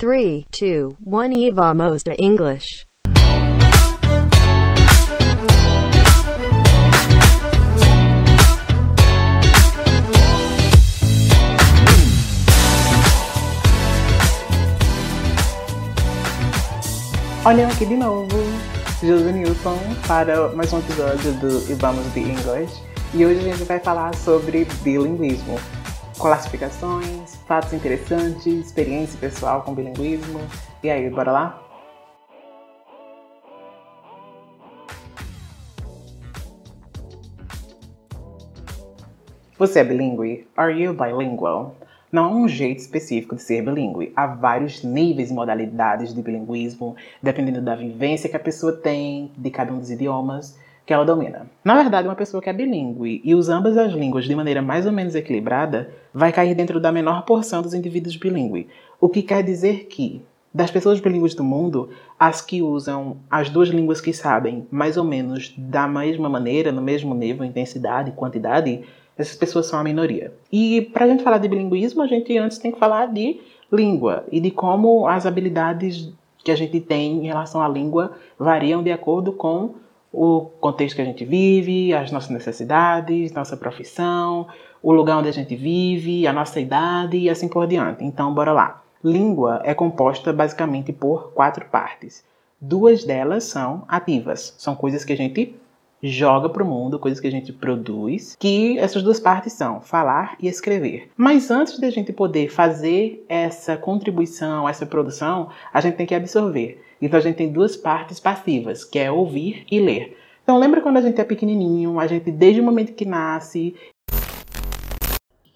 Three, two, one. Eva Mosta English. Olha aqui de novo, José Newton, para mais um episódio do E Vamos de English. E hoje a gente vai falar sobre bilinguismo. Classificações, fatos interessantes, experiência pessoal com bilinguismo. E aí, bora lá? Você é bilíngue? Are you bilingual? Não há um jeito específico de ser bilíngue. Há vários níveis e modalidades de bilinguismo, dependendo da vivência que a pessoa tem de cada um dos idiomas que ela domina. Na verdade, uma pessoa que é bilíngue e usa ambas as línguas de maneira mais ou menos equilibrada vai cair dentro da menor porção dos indivíduos bilíngues. O que quer dizer que, das pessoas bilíngues do mundo, as que usam as duas línguas que sabem mais ou menos da mesma maneira, no mesmo nível, intensidade quantidade, essas pessoas são a minoria. E para a gente falar de bilinguismo, a gente antes tem que falar de língua e de como as habilidades que a gente tem em relação à língua variam de acordo com o contexto que a gente vive, as nossas necessidades, nossa profissão, o lugar onde a gente vive, a nossa idade e assim por diante. Então, bora lá. Língua é composta basicamente por quatro partes. Duas delas são ativas, são coisas que a gente joga para o mundo, coisas que a gente produz, que essas duas partes são falar e escrever. Mas antes de a gente poder fazer essa contribuição, essa produção, a gente tem que absorver. Então a gente tem duas partes passivas, que é ouvir e ler. Então lembra quando a gente é pequenininho, a gente desde o momento que nasce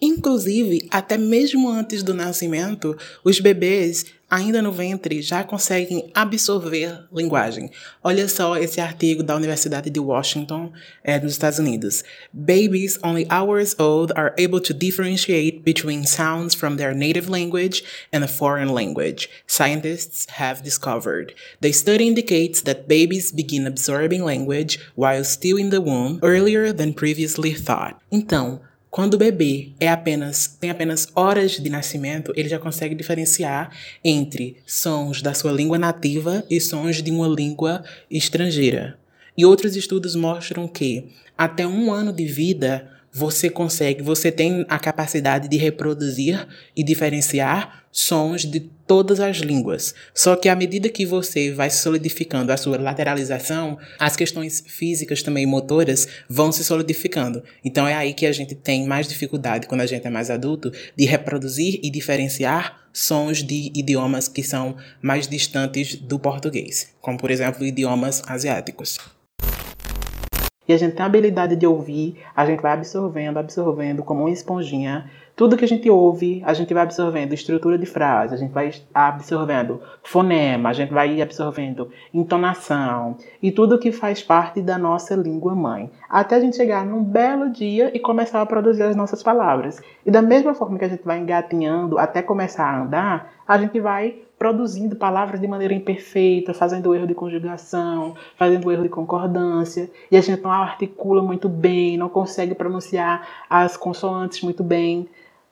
Inclusive, até mesmo antes do nascimento, os bebês, ainda no ventre, já conseguem absorver linguagem. Olha só esse artigo da Universidade de Washington, é, nos Estados Unidos. Babies only hours old are able to differentiate between sounds from their native language and a foreign language, scientists have discovered. The study indicates that babies begin absorbing language while still in the womb earlier than previously thought. Então, quando o bebê é apenas, tem apenas horas de nascimento, ele já consegue diferenciar entre sons da sua língua nativa e sons de uma língua estrangeira. E outros estudos mostram que até um ano de vida você consegue, você tem a capacidade de reproduzir e diferenciar sons de todas as línguas. Só que à medida que você vai solidificando a sua lateralização, as questões físicas também motoras vão se solidificando. Então é aí que a gente tem mais dificuldade quando a gente é mais adulto de reproduzir e diferenciar sons de idiomas que são mais distantes do português, como por exemplo idiomas asiáticos. E a gente tem a habilidade de ouvir, a gente vai absorvendo, absorvendo como uma esponjinha. Tudo que a gente ouve, a gente vai absorvendo estrutura de frase, a gente vai absorvendo fonema, a gente vai absorvendo entonação e tudo que faz parte da nossa língua mãe. Até a gente chegar num belo dia e começar a produzir as nossas palavras. E da mesma forma que a gente vai engatinhando até começar a andar, a gente vai produzindo palavras de maneira imperfeita, fazendo erro de conjugação, fazendo erro de concordância, e a gente não articula muito bem, não consegue pronunciar as consoantes muito bem.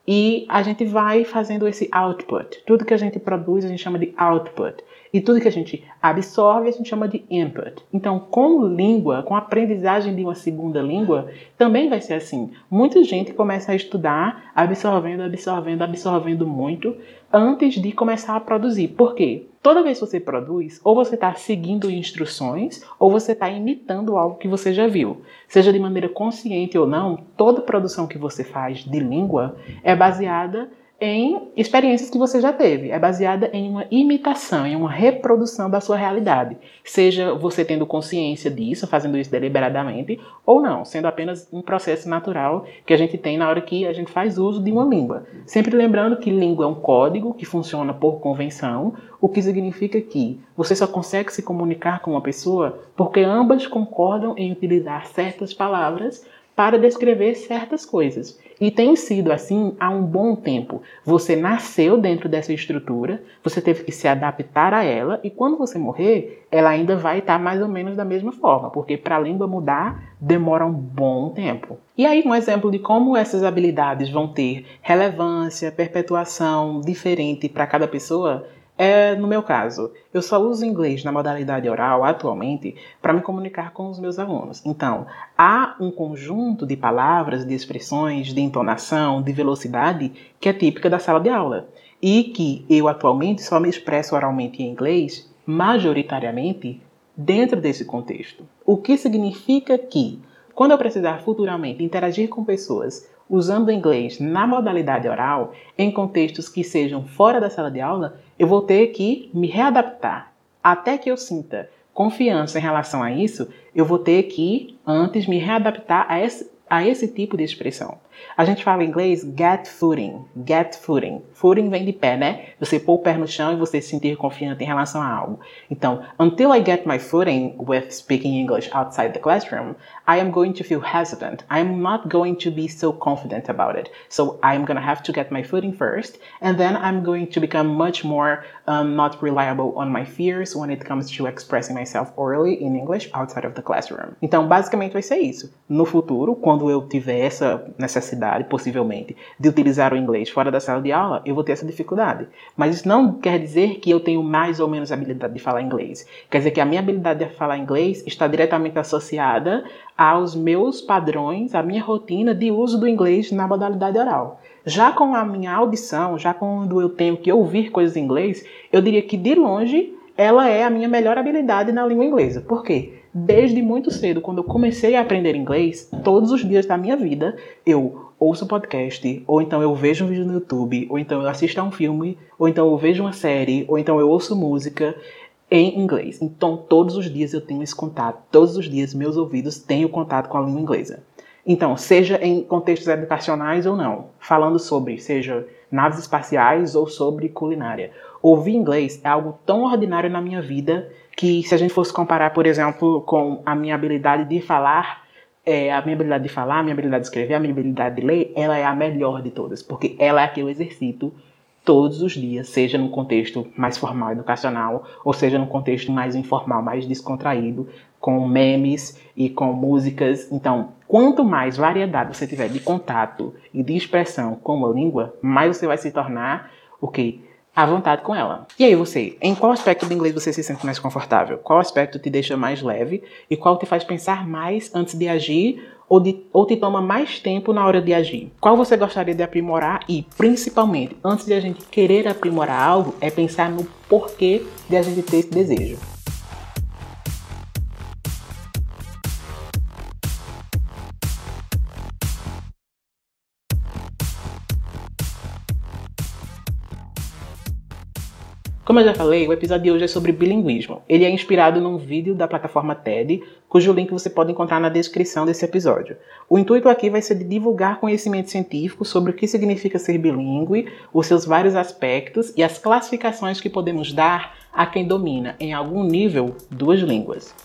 E a gente vai fazendo esse output. Tudo que a gente produz a gente chama de output. E tudo que a gente absorve a gente chama de input. Então, com língua, com aprendizagem de uma segunda língua, também vai ser assim. Muita gente começa a estudar absorvendo, absorvendo, absorvendo muito antes de começar a produzir. Por quê? Toda vez que você produz, ou você está seguindo instruções, ou você está imitando algo que você já viu. Seja de maneira consciente ou não, toda produção que você faz de língua é baseada em experiências que você já teve. É baseada em uma imitação, em uma reprodução da sua realidade. Seja você tendo consciência disso, fazendo isso deliberadamente, ou não, sendo apenas um processo natural que a gente tem na hora que a gente faz uso de uma língua. Sempre lembrando que língua é um código que funciona por convenção, o que significa que você só consegue se comunicar com uma pessoa porque ambas concordam em utilizar certas palavras para descrever certas coisas. E tem sido assim há um bom tempo. Você nasceu dentro dessa estrutura, você teve que se adaptar a ela, e quando você morrer, ela ainda vai estar mais ou menos da mesma forma, porque para a língua mudar demora um bom tempo. E aí, um exemplo de como essas habilidades vão ter relevância, perpetuação diferente para cada pessoa É, no meu caso, eu só uso inglês na modalidade oral atualmente para me comunicar com os meus alunos. Então, há um conjunto de palavras, de expressões, de entonação, de velocidade que é típica da sala de aula e que eu atualmente só me expresso oralmente em inglês, majoritariamente dentro desse contexto. O que significa que, quando eu precisar futuramente interagir com pessoas usando o inglês na modalidade oral, em contextos que sejam fora da sala de aula, eu vou ter que me readaptar. Até que eu sinta confiança em relação a isso, eu vou ter que antes me readaptar a esse, a esse tipo de expressão. A gente fala em inglês get footing, get footing. Footing vem de pé, né? Você pôr o pé no chão e você se sentir confiante em relação a algo. Então, until I get my footing with speaking English outside the classroom, I am going to feel hesitant. I am not going to be so confident about it. So I am going to have to get my footing first, and then I'm going to become much more um, not reliable on my fears when it comes to expressing myself orally in English outside of the classroom. Então, basicamente vai ser isso. No futuro, quando eu tiver essa necessidade necessidade, possivelmente, de utilizar o inglês fora da sala de aula, eu vou ter essa dificuldade. Mas isso não quer dizer que eu tenho mais ou menos habilidade de falar inglês. Quer dizer que a minha habilidade de falar inglês está diretamente associada aos meus padrões, à minha rotina de uso do inglês na modalidade oral. Já com a minha audição, já quando eu tenho que ouvir coisas em inglês, eu diria que de longe ela é a minha melhor habilidade na língua inglesa. Por quê? Desde muito cedo, quando eu comecei a aprender inglês, todos os dias da minha vida, eu ouço podcast, ou então eu vejo um vídeo no YouTube, ou então eu assisto a um filme, ou então eu vejo uma série, ou então eu ouço música em inglês. Então, todos os dias eu tenho esse contato, todos os dias meus ouvidos têm o contato com a língua inglesa. Então, seja em contextos educacionais ou não, falando sobre, seja naves espaciais ou sobre culinária. Ouvir inglês é algo tão ordinário na minha vida que se a gente fosse comparar, por exemplo, com a minha habilidade de falar, é, a minha habilidade de falar, a minha habilidade de escrever, a minha habilidade de ler, ela é a melhor de todas, porque ela é a que eu exercito todos os dias, seja no contexto mais formal educacional, ou seja no contexto mais informal, mais descontraído, com memes e com músicas. Então, quanto mais variedade você tiver de contato e de expressão com a língua, mais você vai se tornar o que? À vontade com ela. E aí você, em qual aspecto do inglês você se sente mais confortável? Qual aspecto te deixa mais leve e qual te faz pensar mais antes de agir ou, de, ou te toma mais tempo na hora de agir? Qual você gostaria de aprimorar e, principalmente, antes de a gente querer aprimorar algo, é pensar no porquê de a gente ter esse desejo. Como eu já falei, o episódio de hoje é sobre bilinguismo. Ele é inspirado num vídeo da plataforma TED, cujo link você pode encontrar na descrição desse episódio. O intuito aqui vai ser de divulgar conhecimento científico sobre o que significa ser bilíngue, os seus vários aspectos e as classificações que podemos dar a quem domina, em algum nível, duas línguas.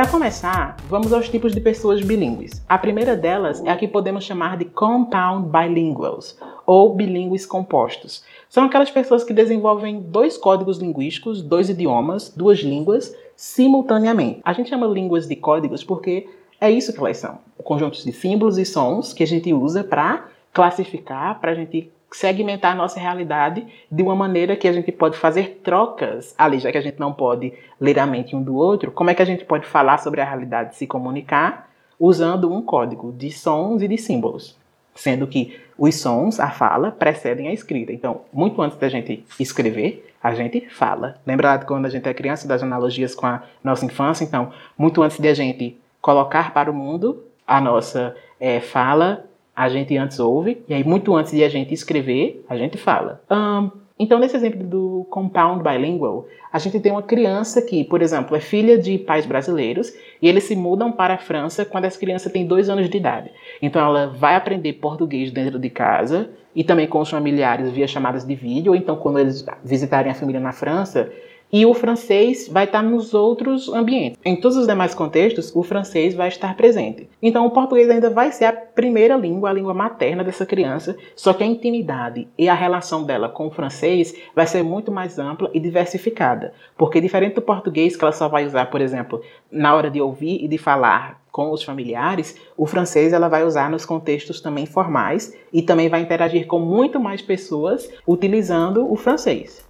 Para começar, vamos aos tipos de pessoas bilíngues. A primeira delas é a que podemos chamar de compound bilinguals, ou bilíngues compostos. São aquelas pessoas que desenvolvem dois códigos linguísticos, dois idiomas, duas línguas, simultaneamente. A gente chama línguas de códigos porque é isso que elas são: conjuntos de símbolos e sons que a gente usa para classificar, para a gente segmentar a nossa realidade de uma maneira que a gente pode fazer trocas ali, já que a gente não pode ler a mente um do outro, como é que a gente pode falar sobre a realidade, se comunicar usando um código de sons e de símbolos, sendo que os sons, a fala, precedem a escrita. Então, muito antes da gente escrever, a gente fala. Lembra de quando a gente é criança, das analogias com a nossa infância? Então, muito antes de a gente colocar para o mundo a nossa é, fala, a gente antes ouve, e aí muito antes de a gente escrever, a gente fala. Um, então, nesse exemplo do compound bilingual, a gente tem uma criança que, por exemplo, é filha de pais brasileiros e eles se mudam para a França quando essa criança tem dois anos de idade. Então, ela vai aprender português dentro de casa e também com os familiares via chamadas de vídeo, ou então quando eles visitarem a família na França, e o francês vai estar nos outros ambientes. Em todos os demais contextos, o francês vai estar presente. Então, o português ainda vai ser a primeira língua, a língua materna dessa criança, só que a intimidade e a relação dela com o francês vai ser muito mais ampla e diversificada. Porque, diferente do português, que ela só vai usar, por exemplo, na hora de ouvir e de falar com os familiares, o francês ela vai usar nos contextos também formais e também vai interagir com muito mais pessoas utilizando o francês.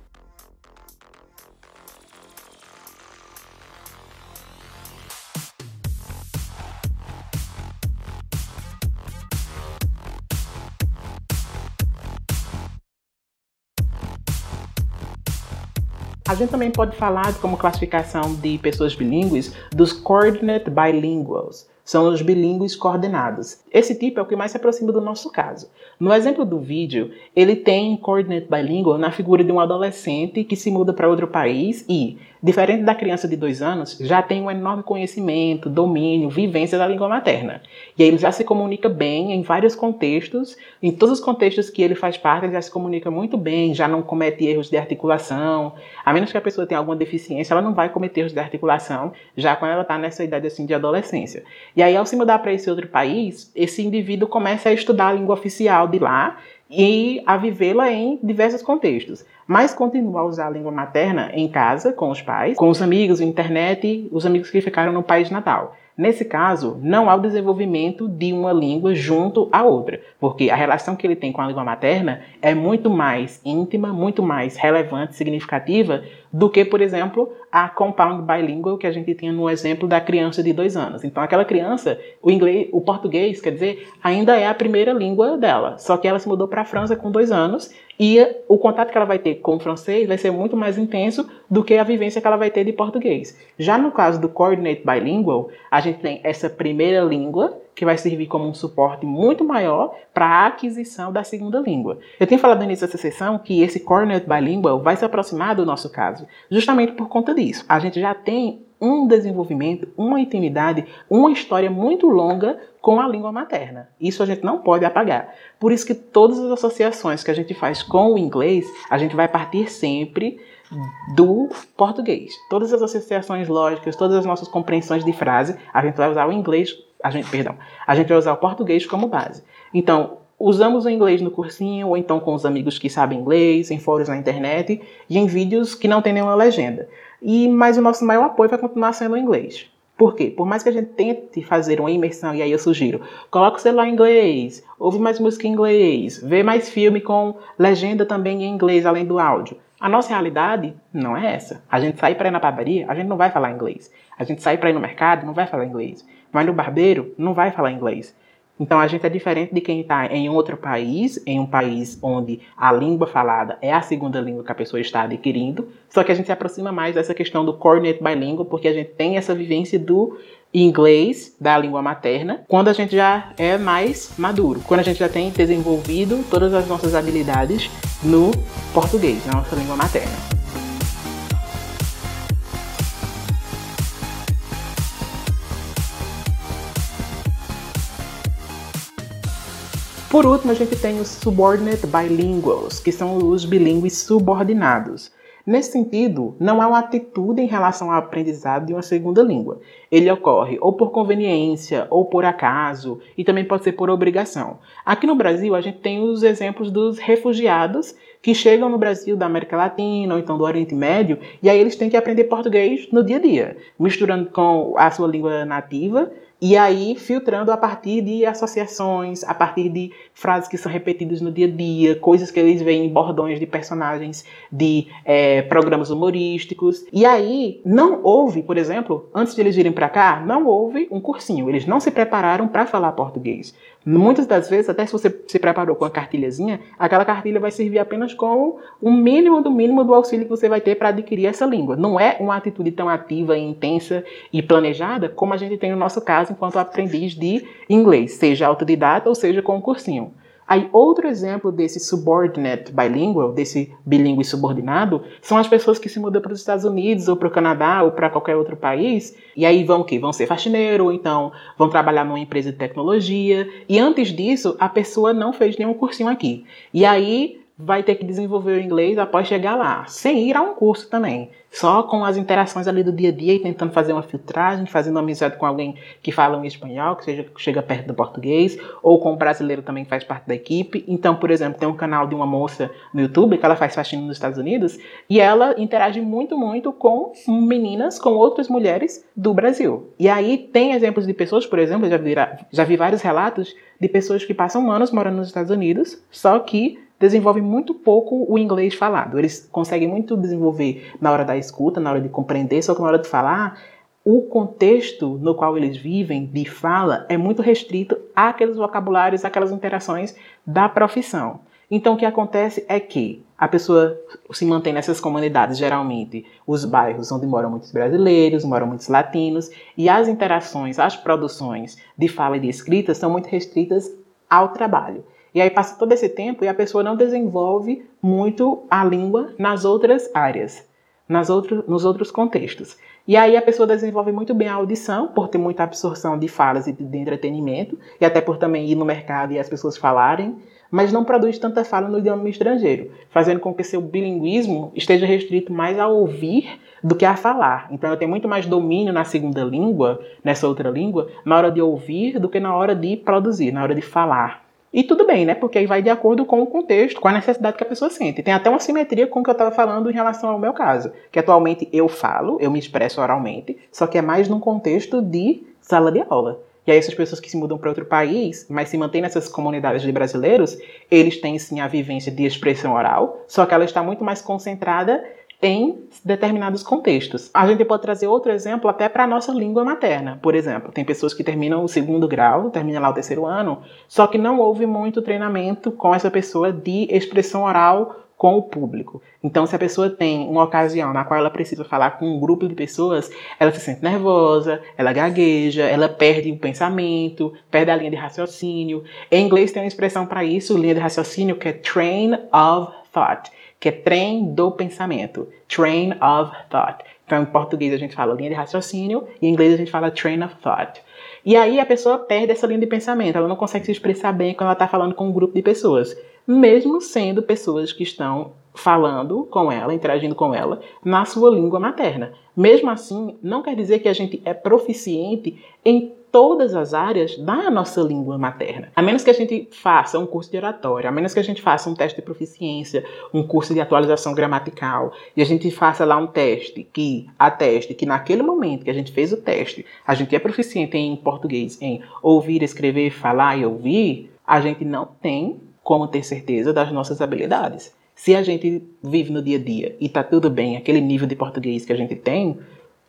Gente também pode falar como classificação de pessoas bilíngues dos coordinate bilinguals, são os bilíngues coordenados. Esse tipo é o que mais se aproxima do nosso caso. No exemplo do vídeo, ele tem coordinate bilingual na figura de um adolescente que se muda para outro país e, diferente da criança de dois anos, já tem um enorme conhecimento, domínio, vivência da língua materna. E aí ele já se comunica bem em vários contextos, em todos os contextos que ele faz parte, ele já se comunica muito bem, já não comete erros de articulação. A menos que a pessoa tenha alguma deficiência, ela não vai cometer erros de articulação, já quando ela está nessa idade assim de adolescência. E aí, ao se mudar para esse outro país, esse indivíduo começa a estudar a língua oficial de lá e a vivê-la em diversos contextos. Mas continua a usar a língua materna em casa, com os pais, com os amigos, internet, os amigos que ficaram no país natal. Nesse caso, não há o desenvolvimento de uma língua junto à outra, porque a relação que ele tem com a língua materna é muito mais íntima, muito mais relevante, significativa do que, por exemplo, a compound bilingual que a gente tinha no exemplo da criança de dois anos. Então, aquela criança, o inglês, o português, quer dizer, ainda é a primeira língua dela, só que ela se mudou para a França com dois anos e o contato que ela vai ter com o francês vai ser muito mais intenso do que a vivência que ela vai ter de português. Já no caso do coordinate bilingual, a gente tem essa primeira língua que vai servir como um suporte muito maior para a aquisição da segunda língua. Eu tenho falado no início dessa sessão que esse coordinate bilingual vai se aproximar do nosso caso, justamente por conta disso. A gente já tem um desenvolvimento, uma intimidade, uma história muito longa com a língua materna. Isso a gente não pode apagar. Por isso que todas as associações que a gente faz com o inglês, a gente vai partir sempre do português. Todas as associações lógicas, todas as nossas compreensões de frase, a gente vai usar o inglês a gente, perdão, a gente vai usar o português como base. Então, usamos o inglês no cursinho, ou então com os amigos que sabem inglês, em fóruns na internet e em vídeos que não tem nenhuma legenda. E mas o nosso maior apoio vai continuar sendo o inglês. Por quê? Por mais que a gente tente fazer uma imersão, e aí eu sugiro, coloque o celular em inglês, ouve mais música em inglês, vê mais filme com legenda também em inglês, além do áudio. A nossa realidade não é essa. A gente sai para ir na padaria, a gente não vai falar inglês. A gente sai para ir no mercado, não vai falar inglês. Mas no barbeiro não vai falar inglês. Então a gente é diferente de quem está em outro país, em um país onde a língua falada é a segunda língua que a pessoa está adquirindo, só que a gente se aproxima mais dessa questão do coordinate bilíngue, porque a gente tem essa vivência do inglês, da língua materna, quando a gente já é mais maduro, quando a gente já tem desenvolvido todas as nossas habilidades no português, na nossa língua materna. Por último, a gente tem os subordinate bilinguals, que são os bilíngues subordinados. Nesse sentido, não há uma atitude em relação ao aprendizado de uma segunda língua. Ele ocorre ou por conveniência, ou por acaso, e também pode ser por obrigação. Aqui no Brasil, a gente tem os exemplos dos refugiados que chegam no Brasil da América Latina ou então do Oriente Médio, e aí eles têm que aprender português no dia a dia, misturando com a sua língua nativa e aí, filtrando a partir de associações, a partir de frases que são repetidas no dia a dia, coisas que eles veem em bordões de personagens de é, programas humorísticos. E aí, não houve, por exemplo, antes de eles virem para cá, não houve um cursinho. Eles não se prepararam para falar português. Muitas das vezes, até se você se preparou com a cartilhazinha, aquela cartilha vai servir apenas como o mínimo do mínimo do auxílio que você vai ter para adquirir essa língua. Não é uma atitude tão ativa, intensa e planejada como a gente tem no nosso caso enquanto aprendiz de inglês, seja autodidata ou seja com um cursinho. Aí, outro exemplo desse subordinate bilingual, desse bilíngue subordinado, são as pessoas que se mudam para os Estados Unidos ou para o Canadá ou para qualquer outro país, e aí vão o quê? Vão ser faxineiro, ou então vão trabalhar numa empresa de tecnologia, e antes disso, a pessoa não fez nenhum cursinho aqui. E aí vai ter que desenvolver o inglês após chegar lá, sem ir a um curso também. Só com as interações ali do dia a dia e tentando fazer uma filtragem, fazendo amizade com alguém que fala um espanhol, que seja, chega perto do português, ou com um brasileiro também que faz parte da equipe. Então, por exemplo, tem um canal de uma moça no YouTube que ela faz faxina nos Estados Unidos e ela interage muito, muito com meninas, com outras mulheres do Brasil. E aí tem exemplos de pessoas, por exemplo, já vi, já vi vários relatos de pessoas que passam anos morando nos Estados Unidos, só que desenvolvem muito pouco o inglês falado. Eles conseguem muito desenvolver na hora da escuta, na hora de compreender, só que na hora de falar, o contexto no qual eles vivem de fala é muito restrito àqueles vocabulários, àquelas interações da profissão. Então, o que acontece é que a pessoa se mantém nessas comunidades, geralmente os bairros onde moram muitos brasileiros, moram muitos latinos, e as interações, as produções de fala e de escrita são muito restritas ao trabalho. E aí passa todo esse tempo e a pessoa não desenvolve muito a língua nas outras áreas, nas outro, nos outros contextos. E aí a pessoa desenvolve muito bem a audição, por ter muita absorção de falas e de entretenimento, e até por também ir no mercado e as pessoas falarem, mas não produz tanta fala no idioma estrangeiro, fazendo com que seu bilinguismo esteja restrito mais a ouvir do que a falar. Então eu tenho muito mais domínio na segunda língua, nessa outra língua, na hora de ouvir do que na hora de produzir, na hora de falar. E tudo bem, né? Porque aí vai de acordo com o contexto, com a necessidade que a pessoa sente. Tem até uma simetria com o que eu estava falando em relação ao meu caso. Que atualmente eu falo, eu me expresso oralmente, só que é mais num contexto de sala de aula. E aí essas pessoas que se mudam para outro país, mas se mantêm nessas comunidades de brasileiros, eles têm sim a vivência de expressão oral, só que ela está muito mais concentrada em determinados contextos. A gente pode trazer outro exemplo até para a nossa língua materna. Por exemplo, tem pessoas que terminam o segundo grau, terminam lá o terceiro ano, só que não houve muito treinamento com essa pessoa de expressão oral com o público. Então, se a pessoa tem uma ocasião na qual ela precisa falar com um grupo de pessoas, ela se sente nervosa, ela gagueja, ela perde o pensamento, perde a linha de raciocínio. Em inglês tem uma expressão para isso, linha de raciocínio, que é train of thought que é trem do pensamento, train of thought. Então, em português a gente fala linha de raciocínio, e em inglês a gente fala train of thought. E aí a pessoa perde essa linha de pensamento, ela não consegue se expressar bem quando ela está falando com um grupo de pessoas, mesmo sendo pessoas que estão falando com ela, interagindo com ela, na sua língua materna. Mesmo assim, não quer dizer que a gente é proficiente em todas as áreas da nossa língua materna. A menos que a gente faça um curso de oratória, a menos que a gente faça um teste de proficiência, um curso de atualização gramatical, e a gente faça lá um teste que ateste que naquele momento que a gente fez o teste, a gente é proficiente em português, em ouvir, escrever, falar e ouvir, a gente não tem como ter certeza das nossas habilidades. Se a gente vive no dia a dia e tá tudo bem, aquele nível de português que a gente tem,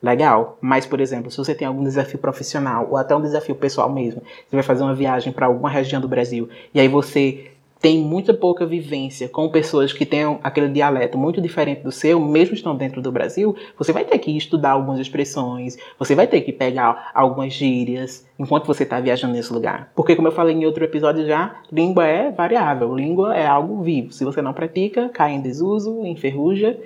legal. Mas, por exemplo, se você tem algum desafio profissional ou até um desafio pessoal mesmo, você vai fazer uma viagem para alguma região do Brasil e aí você tem muita pouca vivência com pessoas que têm aquele dialeto muito diferente do seu, mesmo estando dentro do Brasil, você vai ter que estudar algumas expressões, você vai ter que pegar algumas gírias enquanto você está viajando nesse lugar. Porque, como eu falei em outro episódio já, língua é variável, língua é algo vivo. Se você não pratica, cai em desuso, enferruja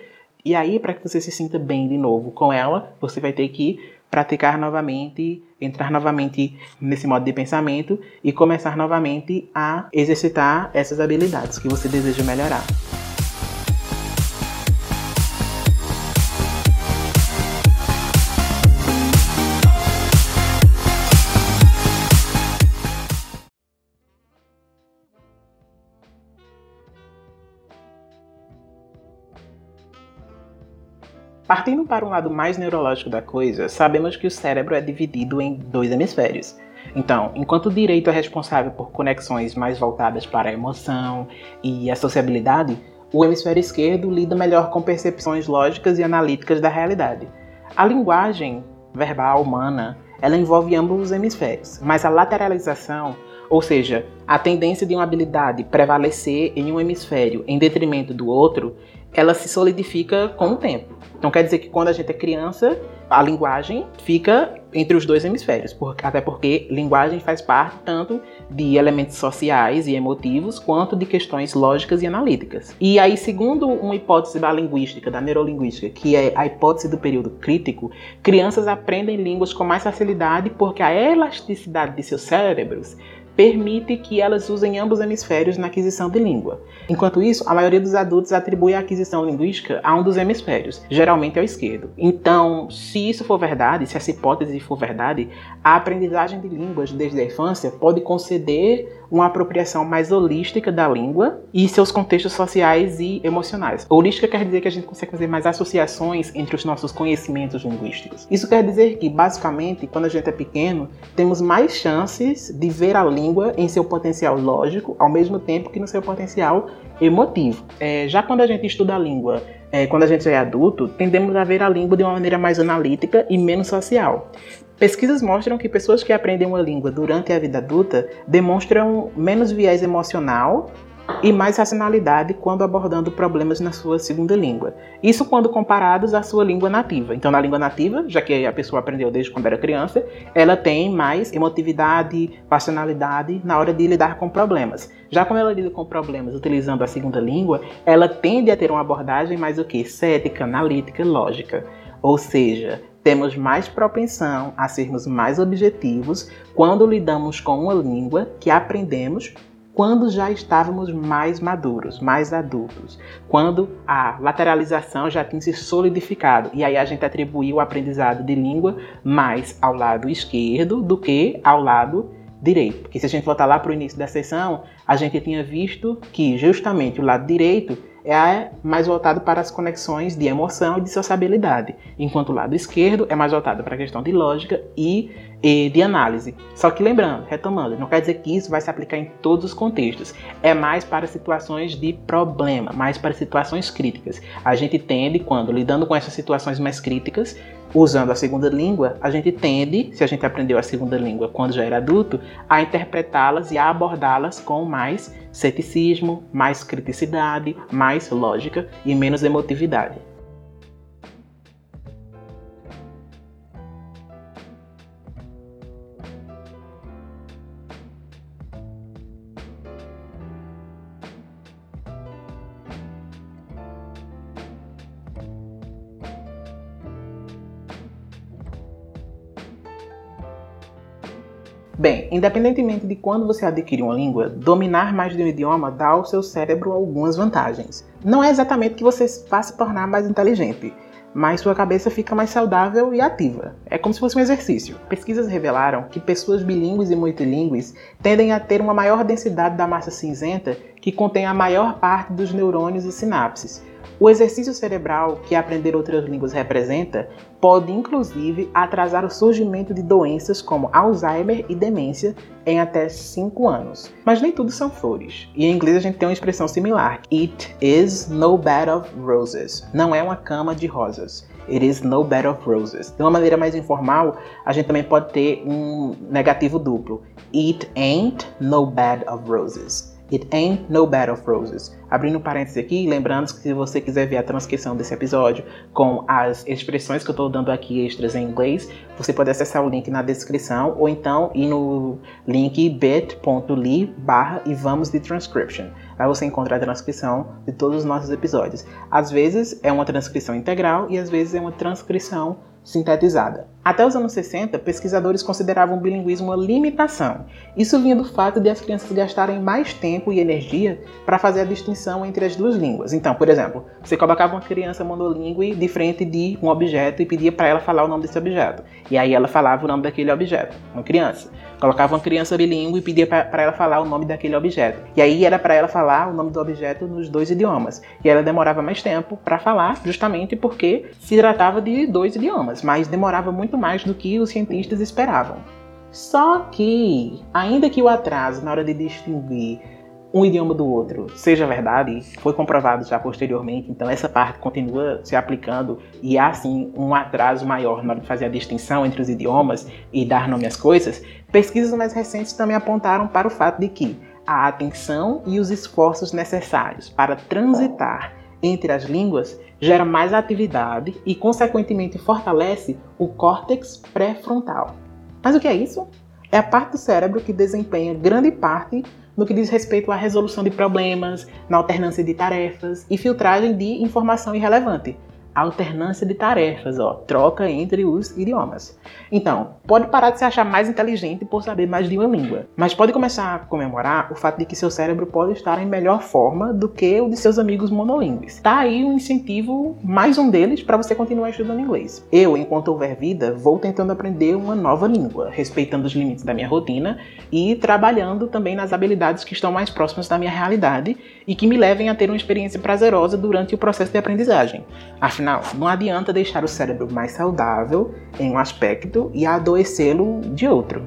e aí, para que você se sinta bem de novo com ela, você vai ter que praticar novamente, entrar novamente nesse modo de pensamento e começar novamente a exercitar essas habilidades que você deseja melhorar. Partindo para um lado mais neurológico da coisa, sabemos que o cérebro é dividido em dois hemisférios. Então, enquanto o direito é responsável por conexões mais voltadas para a emoção e a sociabilidade, o hemisfério esquerdo lida melhor com percepções lógicas e analíticas da realidade. A linguagem verbal humana, ela envolve ambos os hemisférios, mas a lateralização, ou seja, a tendência de uma habilidade prevalecer em um hemisfério em detrimento do outro, ela se solidifica com o tempo. Então quer dizer que quando a gente é criança, a linguagem fica entre os dois hemisférios, até porque linguagem faz parte tanto de elementos sociais e emotivos, quanto de questões lógicas e analíticas. E aí, segundo uma hipótese da linguística, da neurolinguística, que é a hipótese do período crítico, crianças aprendem línguas com mais facilidade porque a elasticidade de seus cérebros permite que elas usem ambos hemisférios na aquisição de língua. Enquanto isso, a maioria dos adultos atribui a aquisição linguística a um dos hemisférios, geralmente ao esquerdo. Então, se isso for verdade, se essa hipótese for verdade, a aprendizagem de línguas desde a infância pode conceder uma apropriação mais holística da língua e seus contextos sociais e emocionais. Holística quer dizer que a gente consegue fazer mais associações entre os nossos conhecimentos linguísticos. Isso quer dizer que, basicamente, quando a gente é pequeno, temos mais chances de ver a língua em seu potencial lógico, ao mesmo tempo que no seu potencial emotivo. É, já quando a gente estuda a língua é, quando a gente é adulto, tendemos a ver a língua de uma maneira mais analítica e menos social. Pesquisas mostram que pessoas que aprendem uma língua durante a vida adulta demonstram menos viés emocional e mais racionalidade quando abordando problemas na sua segunda língua. Isso quando comparados à sua língua nativa. Então, na língua nativa, já que a pessoa aprendeu desde quando era criança, ela tem mais emotividade, passionalidade na hora de lidar com problemas. Já quando ela lida com problemas utilizando a segunda língua, ela tende a ter uma abordagem mais o que? Cética, analítica, lógica. Ou seja, temos mais propensão a sermos mais objetivos quando lidamos com uma língua que aprendemos quando já estávamos mais maduros, mais adultos, quando a lateralização já tinha se solidificado e aí a gente atribuiu o aprendizado de língua mais ao lado esquerdo do que ao lado direito. Porque se a gente voltar lá para o início da sessão, a gente tinha visto que justamente o lado direito é mais voltado para as conexões de emoção e de sociabilidade, enquanto o lado esquerdo é mais voltado para a questão de lógica e, e, de análise. Só que lembrando, retomando, não quer dizer que isso vai se aplicar em todos os contextos, é mais para situações de problema, mais para situações críticas. A gente tende, quando lidando com essas situações mais críticas, usando a segunda língua, a gente tende, se a gente aprendeu a segunda língua quando já era adulto, a interpretá-las e a abordá-las com mais ceticismo, mais criticidade, mais lógica e menos emotividade. Independentemente de quando você adquire uma língua, dominar mais de um idioma dá ao seu cérebro algumas vantagens. Não é exatamente que você vá se tornar mais inteligente, mas sua cabeça fica mais saudável e ativa. É como se fosse um exercício. Pesquisas revelaram que pessoas bilíngues e multilíngues tendem a ter uma maior densidade da massa cinzenta que contém a maior parte dos neurônios e sinapses, o exercício cerebral que aprender outras línguas representa pode inclusive atrasar o surgimento de doenças como Alzheimer e demência em até 5 anos. Mas nem tudo são flores. E em inglês a gente tem uma expressão similar: It is no bed of roses. Não é uma cama de rosas. It is no bed of roses. De uma maneira mais informal, a gente também pode ter um negativo duplo. It ain't no bed of roses. It Ain't No Bed of Roses. Abrindo parênteses aqui, lembrando que se você quiser ver a transcrição desse episódio com as expressões que eu estou dando aqui extras em inglês, você pode acessar o link na descrição ou então ir no link bit.ly barra e vamos de transcription. Aí você encontra a transcrição de todos os nossos episódios. Às vezes é uma transcrição integral e às vezes é uma transcrição sintetizada. Até os anos 60, pesquisadores consideravam o bilinguismo uma limitação. Isso vinha do fato de as crianças gastarem mais tempo e energia para fazer a distinção entre as duas línguas. Então, por exemplo, você colocava uma criança monolíngue de frente de um objeto e pedia para ela falar o nome desse objeto. E aí ela falava o nome daquele objeto, uma criança. Colocava uma criança bilíngue e pedia para ela falar o nome daquele objeto. E aí era para ela falar o nome do objeto nos dois idiomas. E ela demorava mais tempo para falar, justamente porque se tratava de dois idiomas, mas demorava muito mais do que os cientistas esperavam. Só que, ainda que o atraso na hora de distinguir um idioma do outro seja verdade, foi comprovado já posteriormente, então essa parte continua se aplicando e há sim um atraso maior na hora de fazer a distinção entre os idiomas e dar nome às coisas, pesquisas mais recentes também apontaram para o fato de que a atenção e os esforços necessários para transitar entre as línguas gera mais atividade e, consequentemente, fortalece o córtex pré-frontal. Mas o que é isso? É a parte do cérebro que desempenha grande parte no que diz respeito à resolução de problemas, na alternância de tarefas e filtragem de informação irrelevante. Alternância de tarefas, ó, troca entre os idiomas. Então, pode parar de se achar mais inteligente por saber mais de uma língua, mas pode começar a comemorar o fato de que seu cérebro pode estar em melhor forma do que o de seus amigos monolíngues. Tá aí um incentivo, mais um deles, para você continuar estudando inglês. Eu, enquanto houver vida, vou tentando aprender uma nova língua, respeitando os limites da minha rotina e trabalhando também nas habilidades que estão mais próximas da minha realidade e que me levem a ter uma experiência prazerosa durante o processo de aprendizagem. Afinal, não adianta deixar o cérebro mais saudável em um aspecto e adoecê-lo de outro.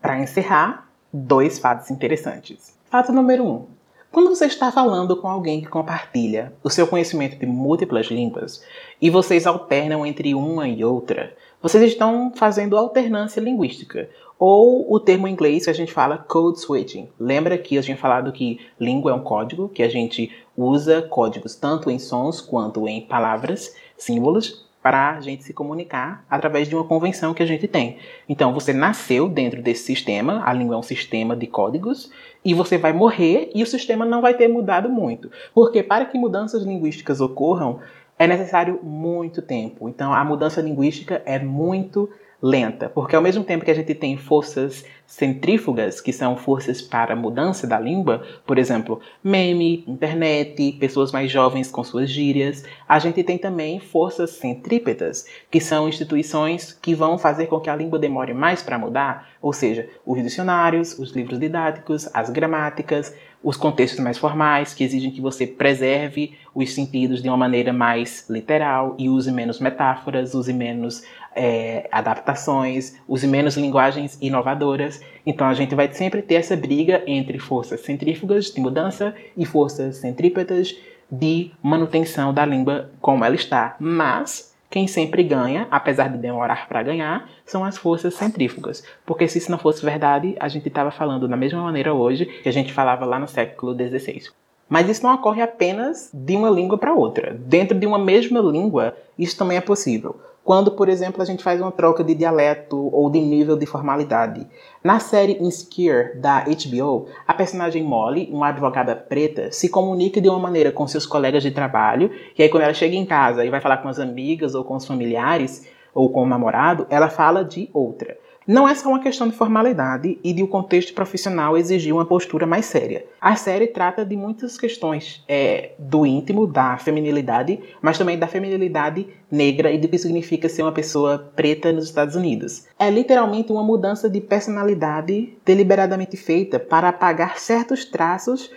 Para encerrar, dois fatos interessantes. Fato número 1. Um, quando você está falando com alguém que compartilha o seu conhecimento de múltiplas línguas e vocês alternam entre uma e outra, vocês estão fazendo alternância linguística, ou o termo em inglês que a gente fala code switching. Lembra que a gente falado que língua é um código, que a gente usa códigos tanto em sons quanto em palavras, símbolos, para a gente se comunicar através de uma convenção que a gente tem. Então, você nasceu dentro desse sistema, a língua é um sistema de códigos, e você vai morrer e o sistema não vai ter mudado muito. Porque para que mudanças linguísticas ocorram, é necessário muito tempo. Então, a mudança linguística é muito lenta, porque ao mesmo tempo que a gente tem forças centrífugas, que são forças para a mudança da língua, por exemplo, meme, internet, pessoas mais jovens com suas gírias, a gente tem também forças centrípetas, que são instituições que vão fazer com que a língua demore mais para mudar, ou seja, os dicionários, os livros didáticos, as gramáticas, os contextos mais formais, que exigem que você preserve os sentidos de uma maneira mais literal e use menos metáforas, use menos é, adaptações, use menos linguagens inovadoras. Então a gente vai sempre ter essa briga entre forças centrífugas de mudança e forças centrípetas de manutenção da língua como ela está. Mas quem sempre ganha, apesar de demorar para ganhar, são as forças centrífugas. Porque se isso não fosse verdade, a gente estava falando da mesma maneira hoje que a gente falava lá no século XVI. Mas isso não ocorre apenas de uma língua para outra. Dentro de uma mesma língua, isso também é possível quando, por exemplo, a gente faz uma troca de dialeto ou de nível de formalidade. Na série Insecure da HBO, a personagem Molly, uma advogada preta, se comunica de uma maneira com seus colegas de trabalho, e aí quando ela chega em casa e vai falar com as amigas ou com os familiares ou com o namorado, ela fala de outra. Não é só uma questão de formalidade e de o contexto profissional exigir uma postura mais séria. A série trata de muitas questões é, do íntimo, da feminilidade, mas também da feminilidade negra e do que significa ser uma pessoa preta nos Estados Unidos. É literalmente uma mudança de personalidade deliberadamente feita para apagar certos traços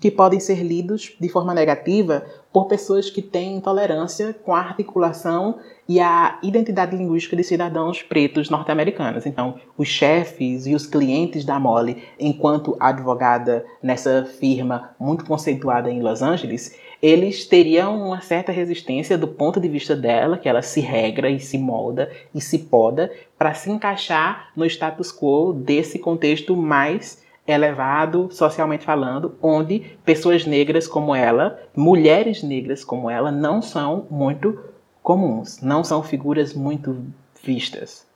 que podem ser lidos de forma negativa por pessoas que têm intolerância com a articulação e a identidade linguística de cidadãos pretos norte-americanos. Então, os chefes e os clientes da Molly, enquanto advogada nessa firma muito conceituada em Los Angeles, eles teriam uma certa resistência do ponto de vista dela, que ela se regra e se molda e se poda para se encaixar no status quo desse contexto mais elevado socialmente falando, onde pessoas negras como ela, mulheres negras como ela, não são muito comuns, não são figuras muito vistas.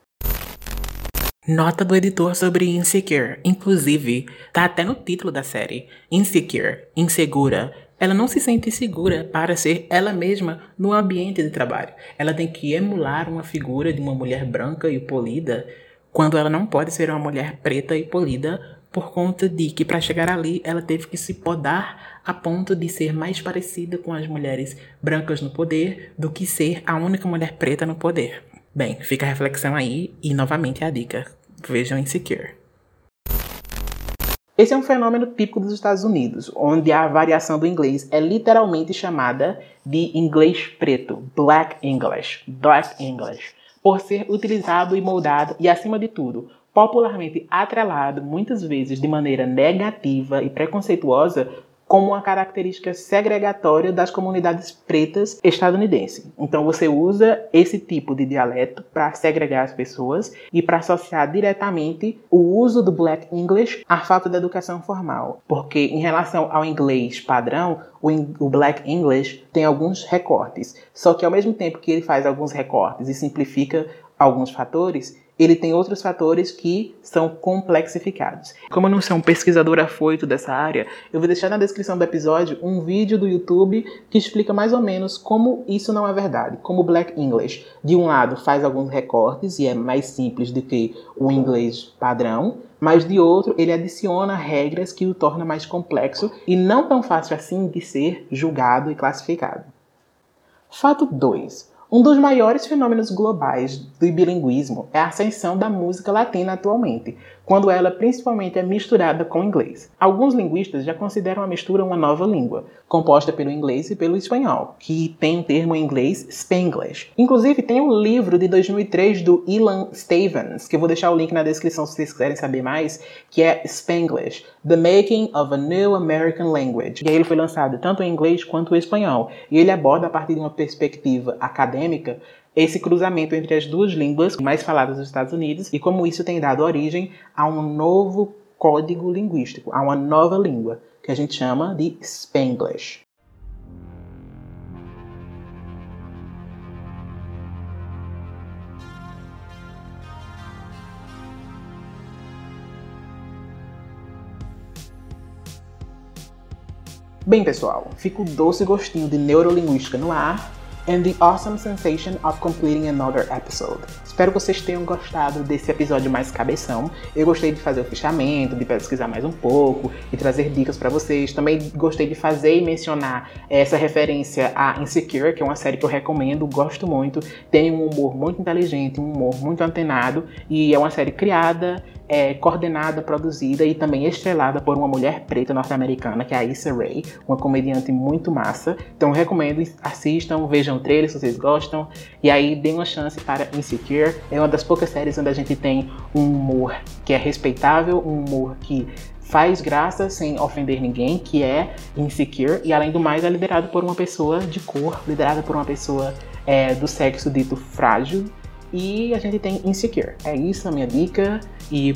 Nota do editor sobre Insecure. Inclusive, tá até no título da série. Insecure, insegura. Ela não se sente segura para ser ela mesma no ambiente de trabalho. Ela tem que emular uma figura de uma mulher branca e polida, quando ela não pode ser uma mulher preta e polida por conta de que para chegar ali ela teve que se podar a ponto de ser mais parecida com as mulheres brancas no poder do que ser a única mulher preta no poder. Bem, fica a reflexão aí e novamente a dica. Vejam Insecure. Esse é um fenômeno típico dos Estados Unidos, onde a variação do inglês é literalmente chamada de inglês preto, black English, black English, por ser utilizado e moldado e acima de tudo, popularmente atrelado, muitas vezes de maneira negativa e preconceituosa, como uma característica segregatória das comunidades pretas estadunidenses. Então você usa esse tipo de dialeto para segregar as pessoas e para associar diretamente o uso do Black English à falta de educação formal. Porque em relação ao inglês padrão, o, Black English tem alguns recortes. Só que ao mesmo tempo que ele faz alguns recortes e simplifica alguns fatores, ele tem outros fatores que são complexificados. Como eu não sou um pesquisador afoito dessa área, eu vou deixar na descrição do episódio um vídeo do YouTube que explica mais ou menos como isso não é verdade. Como o Black English, de um lado, faz alguns recortes e é mais simples do que o inglês padrão, mas de outro, ele adiciona regras que o torna mais complexo e não tão fácil assim de ser julgado e classificado. Fato 2. Um dos maiores fenômenos globais do bilinguismo é a ascensão da música latina atualmente, quando ela principalmente é misturada com o inglês. Alguns linguistas já consideram a mistura uma nova língua, composta pelo inglês e pelo espanhol, que tem um termo em inglês Spanglish. Inclusive, tem um livro de 2003 do Ilan Stevens, que eu vou deixar o link na descrição se vocês quiserem saber mais, que é Spanglish, The Making of a New American Language. E aí ele foi lançado tanto em inglês quanto em espanhol, e ele aborda a partir de uma perspectiva acadêmica esse cruzamento entre as duas línguas mais faladas nos Estados Unidos e como isso tem dado origem a um novo código linguístico, a uma nova língua, que a gente chama de Spanglish. Bem, pessoal, fica o doce gostinho de neurolinguística no ar and the awesome sensation of completing another episode. Espero que vocês tenham gostado desse episódio mais cabeção. Eu gostei de fazer o fechamento, de pesquisar mais um pouco e trazer dicas para vocês. Também gostei de fazer e mencionar essa referência a Insecure, que é uma série que eu recomendo, gosto muito. Tem um humor muito inteligente, um humor muito antenado e é uma série criada é coordenada, produzida e também estrelada por uma mulher preta norte-americana, que é a Issa Rae, uma comediante muito massa. Então recomendo, assistam, vejam o trailer se vocês gostam, e aí deem uma chance para Insecure. É uma das poucas séries onde a gente tem um humor que é respeitável, um humor que faz graça sem ofender ninguém, que é Insecure, e além do mais é liderado por uma pessoa de cor, liderada por uma pessoa é, do sexo dito frágil, e a gente tem Insecure. É isso a minha dica. E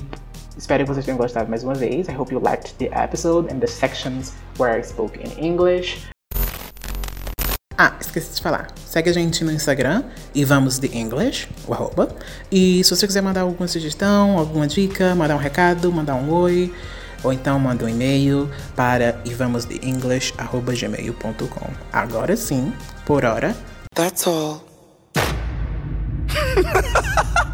espero que vocês tenham gostado mais uma vez. I hope you liked the episode and the sections where I spoke in English. Ah, esqueci de falar. Segue a gente no Instagram e vamos de English, o arroba. E se você quiser mandar alguma sugestão, alguma dica, mandar um recado, mandar um oi, ou então manda um e-mail para ivamosdeenglish.gmail.com. Agora sim, por hora. That's all.